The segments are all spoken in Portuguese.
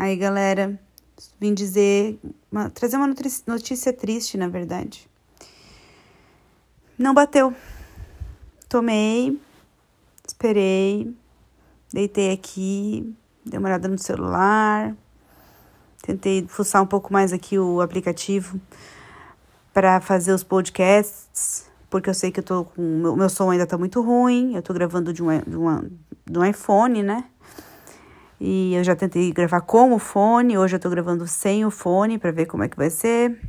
Aí, galera, vim dizer, uma, trazer uma notícia triste, na verdade. Não bateu. Tomei, esperei, deitei aqui, dei uma olhada no celular, tentei fuçar um pouco mais aqui o aplicativo para fazer os podcasts, porque eu sei que eu tô com. Meu, meu som ainda tá muito ruim, eu tô gravando de um, de, uma, de um iPhone, né? E eu já tentei gravar com o fone, hoje eu tô gravando sem o fone para ver como é que vai ser.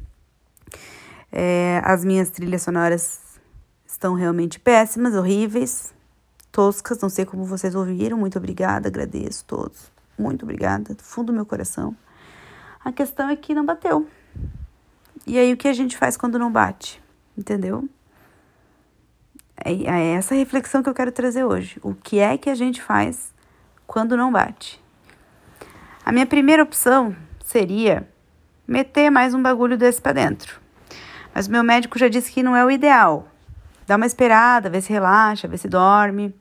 É, as minhas trilhas sonoras estão realmente péssimas, horríveis, toscas, não sei como vocês ouviram. Muito obrigada, agradeço todos. Muito obrigada, do fundo do meu coração. A questão é que não bateu. E aí o que a gente faz quando não bate? Entendeu? É, é essa reflexão que eu quero trazer hoje. O que é que a gente faz quando não bate? A minha primeira opção seria meter mais um bagulho desse para dentro. Mas meu médico já disse que não é o ideal. Dá uma esperada, vê se relaxa, vê se dorme.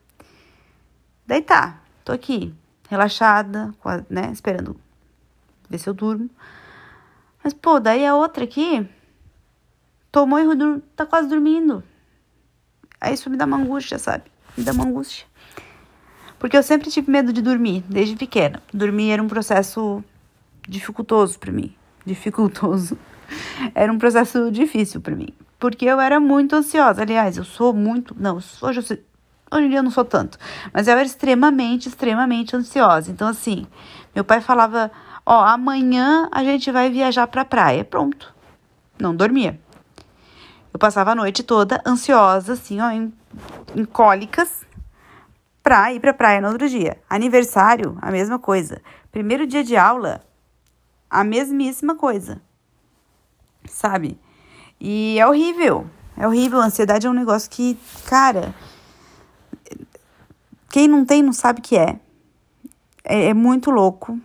Daí tá, tô aqui, relaxada, né, esperando ver se eu durmo. Mas, pô, daí a outra aqui tomou e tá quase dormindo. Aí isso me dá uma angústia, sabe? Me dá uma angústia. Porque eu sempre tive medo de dormir, desde pequena. Dormir era um processo dificultoso para mim. Dificultoso. Era um processo difícil para mim. Porque eu era muito ansiosa. Aliás, eu sou muito. Não, hoje eu sou, Hoje em dia eu não sou tanto. Mas eu era extremamente, extremamente ansiosa. Então, assim, meu pai falava: Ó, amanhã a gente vai viajar pra praia. Pronto. Não dormia. Eu passava a noite toda ansiosa, assim, ó, em, em cólicas, pra ir pra praia no outro dia. Aniversário, a mesma coisa. Primeiro dia de aula, a mesmíssima coisa. Sabe? E é horrível. É horrível. A ansiedade é um negócio que, cara. Quem não tem não sabe o que é. É, é muito louco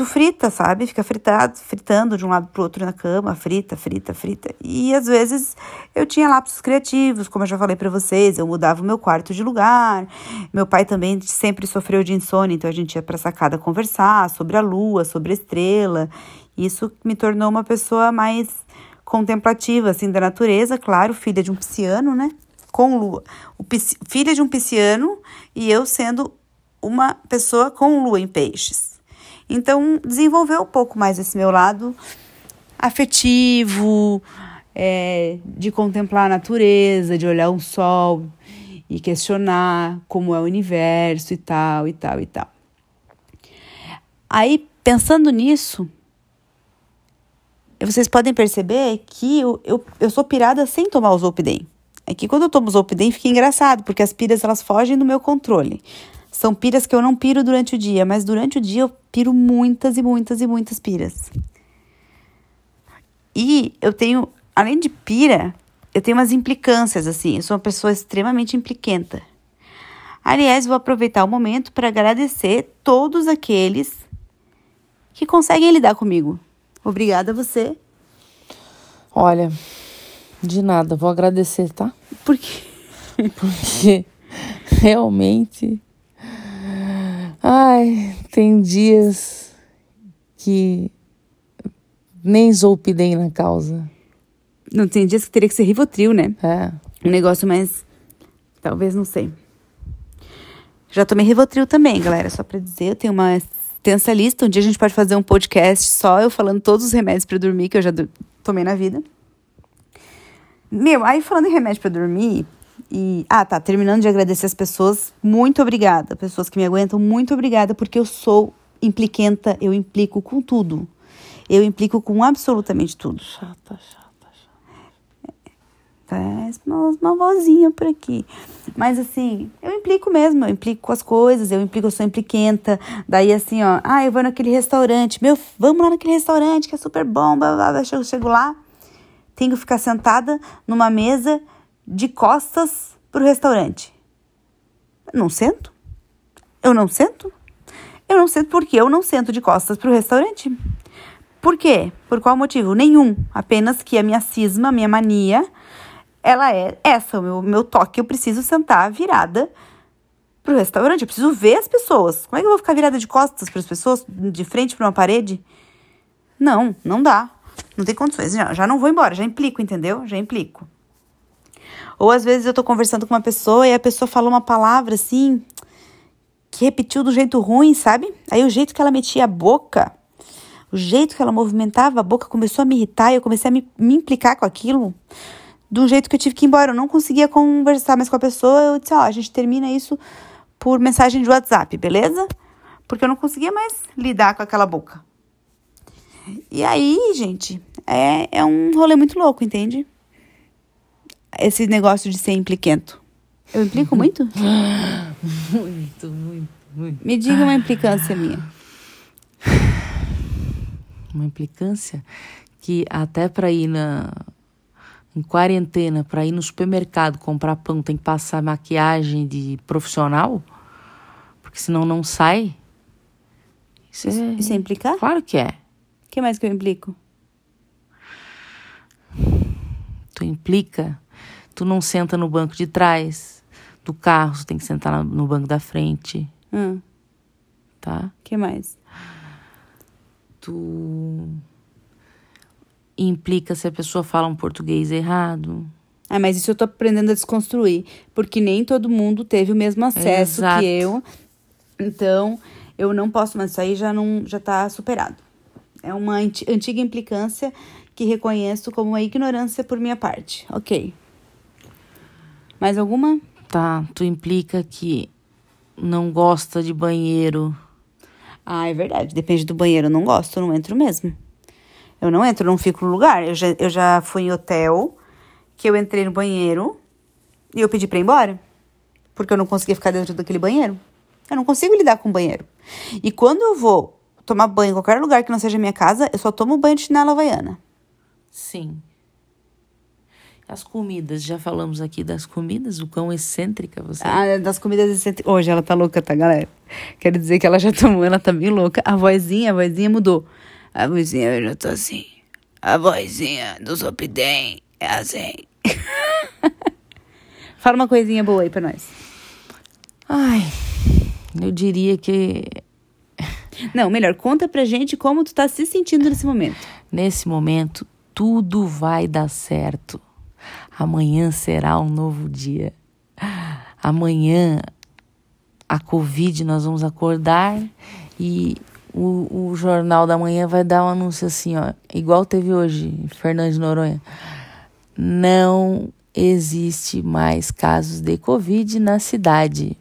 tu frita, sabe? Fica fritado, fritando de um lado pro outro na cama, frita, frita, frita. E às vezes eu tinha lapsos criativos, como eu já falei para vocês, eu mudava o meu quarto de lugar. Meu pai também sempre sofreu de insônia, então a gente ia pra sacada conversar sobre a lua, sobre a estrela. Isso me tornou uma pessoa mais contemplativa, assim, da natureza, claro, filha de um pisciano, né? Com lua. O filha de um pisciano e eu sendo uma pessoa com lua em peixes. Então, desenvolver um pouco mais esse meu lado afetivo, é, de contemplar a natureza, de olhar um sol e questionar como é o universo e tal, e tal, e tal. Aí, pensando nisso, vocês podem perceber que eu, eu, eu sou pirada sem tomar o Zolpidem. É que quando eu tomo Zolpidem fica engraçado, porque as piras elas fogem do meu controle. São piras que eu não piro durante o dia, mas durante o dia eu piro muitas e muitas e muitas piras. E eu tenho, além de pira, eu tenho umas implicâncias, assim. Eu sou uma pessoa extremamente impliquenta. Aliás, vou aproveitar o momento para agradecer todos aqueles que conseguem lidar comigo. Obrigada a você. Olha, de nada, vou agradecer, tá? Por quê? Porque realmente Ai, tem dias que nem Zolpidem na causa. Não, tem dias que teria que ser Rivotril, né? É. Um negócio mais... Talvez, não sei. Já tomei Rivotril também, galera. Só pra dizer, eu tenho uma extensa lista. Um dia a gente pode fazer um podcast só eu falando todos os remédios para dormir que eu já tomei na vida. Meu, aí falando em remédio para dormir, e, ah, tá, terminando de agradecer as pessoas, muito obrigada. Pessoas que me aguentam, muito obrigada, porque eu sou impliquenta, eu implico com tudo. Eu implico com absolutamente tudo. Chata, chata, chata. Faz uma, uma vozinha por aqui. Mas assim, eu implico mesmo, eu implico com as coisas, eu implico, eu sou impliquenta. Daí assim, ó, ah, eu vou naquele restaurante, meu, vamos lá naquele restaurante que é super bom, blá, blá, blá. Eu chego lá, tenho que ficar sentada numa mesa de costas para o restaurante. Não sento? Eu não sento? Eu não sento porque eu não sento de costas para o restaurante. Por quê? Por qual motivo? Nenhum. Apenas que a minha cisma, a minha mania, ela é essa, o meu, meu toque. Eu preciso sentar virada pro restaurante, eu preciso ver as pessoas. Como é que eu vou ficar virada de costas para as pessoas, de frente para uma parede? Não, não dá. Não tem condições. Já, já não vou embora, já implico, entendeu? Já implico. Ou às vezes eu tô conversando com uma pessoa e a pessoa fala uma palavra assim que repetiu do jeito ruim, sabe? Aí o jeito que ela metia a boca, o jeito que ela movimentava a boca começou a me irritar e eu comecei a me, me implicar com aquilo de um jeito que eu tive que ir embora. Eu não conseguia conversar mais com a pessoa. Eu disse, ó, oh, a gente termina isso por mensagem de WhatsApp, beleza? Porque eu não conseguia mais lidar com aquela boca. E aí, gente, é, é um rolê muito louco, entende? Esse negócio de ser impliquento. Eu implico muito? muito, muito, muito. Me diga uma implicância minha. Uma implicância que até para ir na em quarentena, para ir no supermercado comprar pão, tem que passar maquiagem de profissional, porque senão não sai. Isso, isso, é... isso é implicar? Claro que é. O que mais que eu implico? Tu implica, tu não senta no banco de trás do carro, tu tem que sentar no banco da frente. Hum. Tá? que mais? Tu implica se a pessoa fala um português errado. Ah, mas isso eu tô aprendendo a desconstruir, porque nem todo mundo teve o mesmo acesso Exato. que eu. Então, eu não posso, mas isso aí já não já tá superado. É uma antiga implicância que reconheço como uma ignorância por minha parte. OK. Mais alguma? Tá, tu implica que não gosta de banheiro. Ah, é verdade. Depende do banheiro. Eu não gosto, eu não entro mesmo. Eu não entro, eu não fico no lugar. Eu já, eu já fui em hotel, que eu entrei no banheiro e eu pedi pra ir embora. Porque eu não conseguia ficar dentro daquele banheiro. Eu não consigo lidar com o banheiro. E quando eu vou tomar banho em qualquer lugar que não seja minha casa, eu só tomo banho de chinela havaiana. Sim. As comidas, já falamos aqui das comidas, o quão excêntrica você Ah, é das comidas excêntricas. Hoje ela tá louca, tá, galera? Quero dizer que ela já tomou, ela tá bem louca. A vozinha, a vozinha mudou. A vozinha eu já tô assim. A vozinha do Zopidem é assim. Fala uma coisinha boa aí pra nós. Ai, eu diria que. Não, melhor, conta pra gente como tu tá se sentindo nesse momento. Nesse momento, tudo vai dar certo. Amanhã será um novo dia. Amanhã, a Covid, nós vamos acordar e o, o Jornal da Manhã vai dar um anúncio assim, ó, igual teve hoje, Fernando de Noronha. Não existe mais casos de Covid na cidade.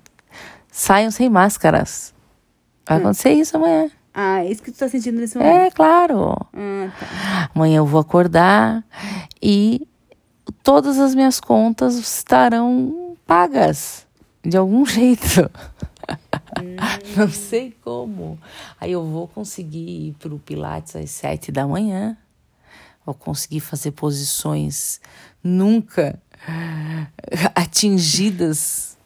Saiam sem máscaras. Vai hum. acontecer isso amanhã. Ah, é isso que tu tá sentindo nesse momento? É, claro. Ah, tá. Amanhã eu vou acordar e todas as minhas contas estarão pagas de algum jeito. Hum. Não sei como. Aí eu vou conseguir ir para o Pilates às sete da manhã. Vou conseguir fazer posições nunca atingidas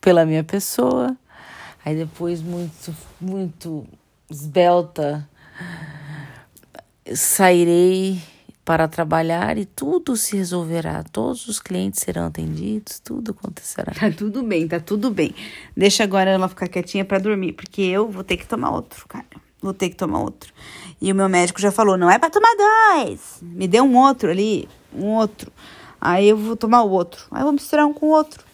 pela minha pessoa. Aí depois, muito, muito esbelta, sairei para trabalhar e tudo se resolverá. Todos os clientes serão atendidos, tudo acontecerá. Tá tudo bem, tá tudo bem. Deixa agora ela ficar quietinha para dormir, porque eu vou ter que tomar outro, cara. Vou ter que tomar outro. E o meu médico já falou: não é para tomar dois. Me dê um outro ali, um outro. Aí eu vou tomar o outro. Aí eu vou misturar um com o outro.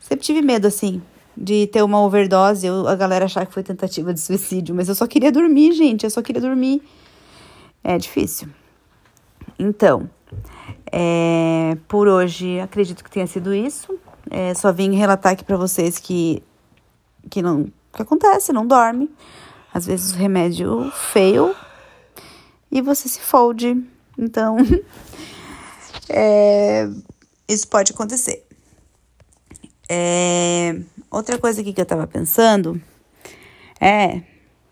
Sempre tive medo, assim, de ter uma overdose, eu, a galera achar que foi tentativa de suicídio. Mas eu só queria dormir, gente. Eu só queria dormir. É difícil. Então, é, por hoje acredito que tenha sido isso. É, só vim relatar aqui para vocês que que não que acontece, não dorme. Às vezes o remédio feio e você se folde. Então, é, isso pode acontecer. É, outra coisa aqui que eu tava pensando é,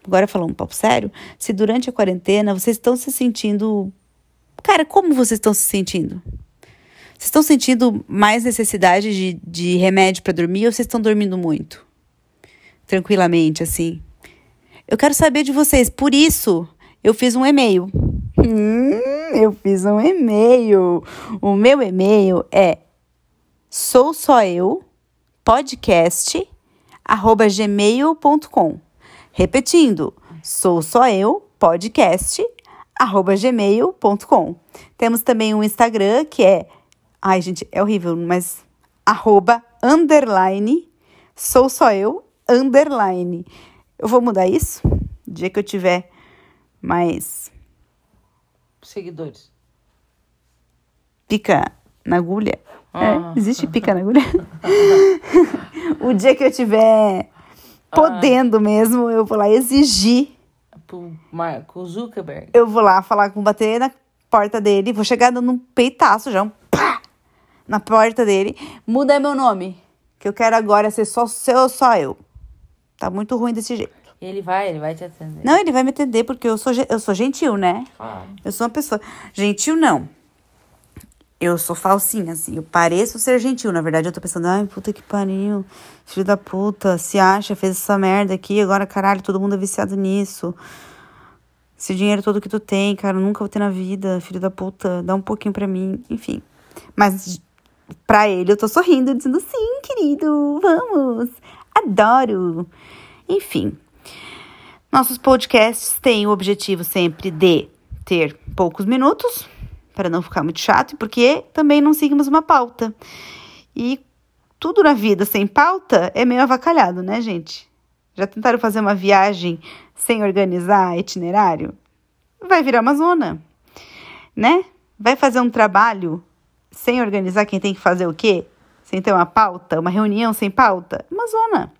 agora falando um papo sério, se durante a quarentena vocês estão se sentindo Cara, como vocês estão se sentindo? Vocês estão sentindo mais necessidade de, de remédio para dormir ou vocês estão dormindo muito? Tranquilamente, assim. Eu quero saber de vocês. Por isso, eu fiz um e-mail. Hum, eu fiz um e-mail. O meu e-mail é sou só eu podcast arroba gmail.com. Repetindo, sou só eu, podcast, gmail.com. Temos também um Instagram que é, ai gente, é horrível, mas arroba underline, sou só eu, underline. Eu vou mudar isso, no dia que eu tiver mais Seguidores. pica na agulha. Ah. É, existe pica na agulha? o dia que eu tiver podendo mesmo, eu vou lá exigir. Pro Marco Zuckerberg. Eu vou lá falar com bater na porta dele, vou chegar dando um peitaço já, um pá, na porta dele. Muda meu nome, que eu quero agora ser só seu, só eu. Tá muito ruim desse jeito. Ele vai, ele vai te atender. Não, ele vai me atender porque eu sou, eu sou gentil, né? Claro. Eu sou uma pessoa. Gentil, não. Eu sou falsinha, assim. Eu pareço ser gentil. Na verdade, eu tô pensando, ai, puta que pariu. Filho da puta, se acha, fez essa merda aqui. Agora, caralho, todo mundo é viciado nisso. Esse dinheiro todo que tu tem, cara, nunca vou ter na vida. Filho da puta, dá um pouquinho pra mim. Enfim. Mas pra ele, eu tô sorrindo, dizendo, sim, querido, vamos. Adoro. Enfim. Nossos podcasts têm o objetivo sempre de ter poucos minutos, para não ficar muito chato, e porque também não seguimos uma pauta. E tudo na vida sem pauta é meio avacalhado, né, gente? Já tentaram fazer uma viagem sem organizar itinerário? Vai virar uma zona, né? Vai fazer um trabalho sem organizar quem tem que fazer o quê? Sem ter uma pauta, uma reunião sem pauta? Uma zona.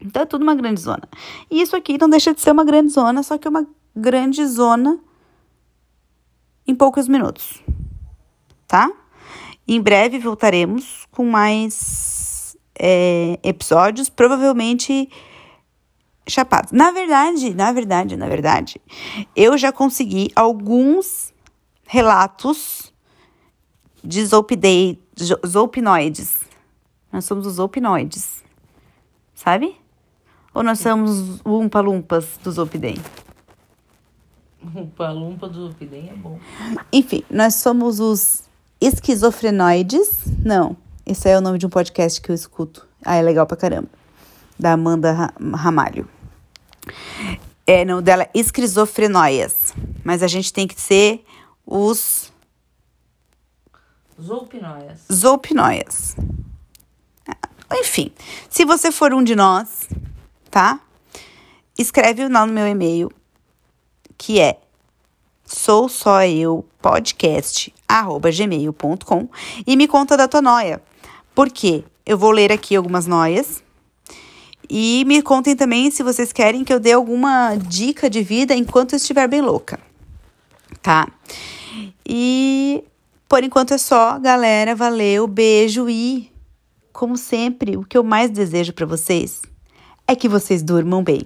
Então é tudo uma grande zona. E isso aqui não deixa de ser uma grande zona, só que é uma grande zona em poucos minutos. Tá? Em breve voltaremos com mais é, episódios, provavelmente chapados. Na verdade, na verdade, na verdade, eu já consegui alguns relatos de zolpidei, zo- zolpinoides. Nós somos os zolpinoides, sabe? Ou nós somos umpa-lumpas do Zolpidem? O palumpa do Zupidem é bom. Enfim, nós somos os esquizofrenoides. Não, esse é o nome de um podcast que eu escuto. Ah, é legal pra caramba. Da Amanda Ra- Ramalho. É, não, dela é esquizofrenóias. Mas a gente tem que ser os Zoupinóias. zolpinóias. Enfim, se você for um de nós, tá? Escreve lá no meu e-mail, que é sou só eu podcast gmail.com e me conta da tua noia. Por quê? Eu vou ler aqui algumas noias e me contem também se vocês querem que eu dê alguma dica de vida enquanto eu estiver bem louca, tá? E por enquanto é só, galera. Valeu, beijo e, como sempre, o que eu mais desejo para vocês é que vocês durmam bem.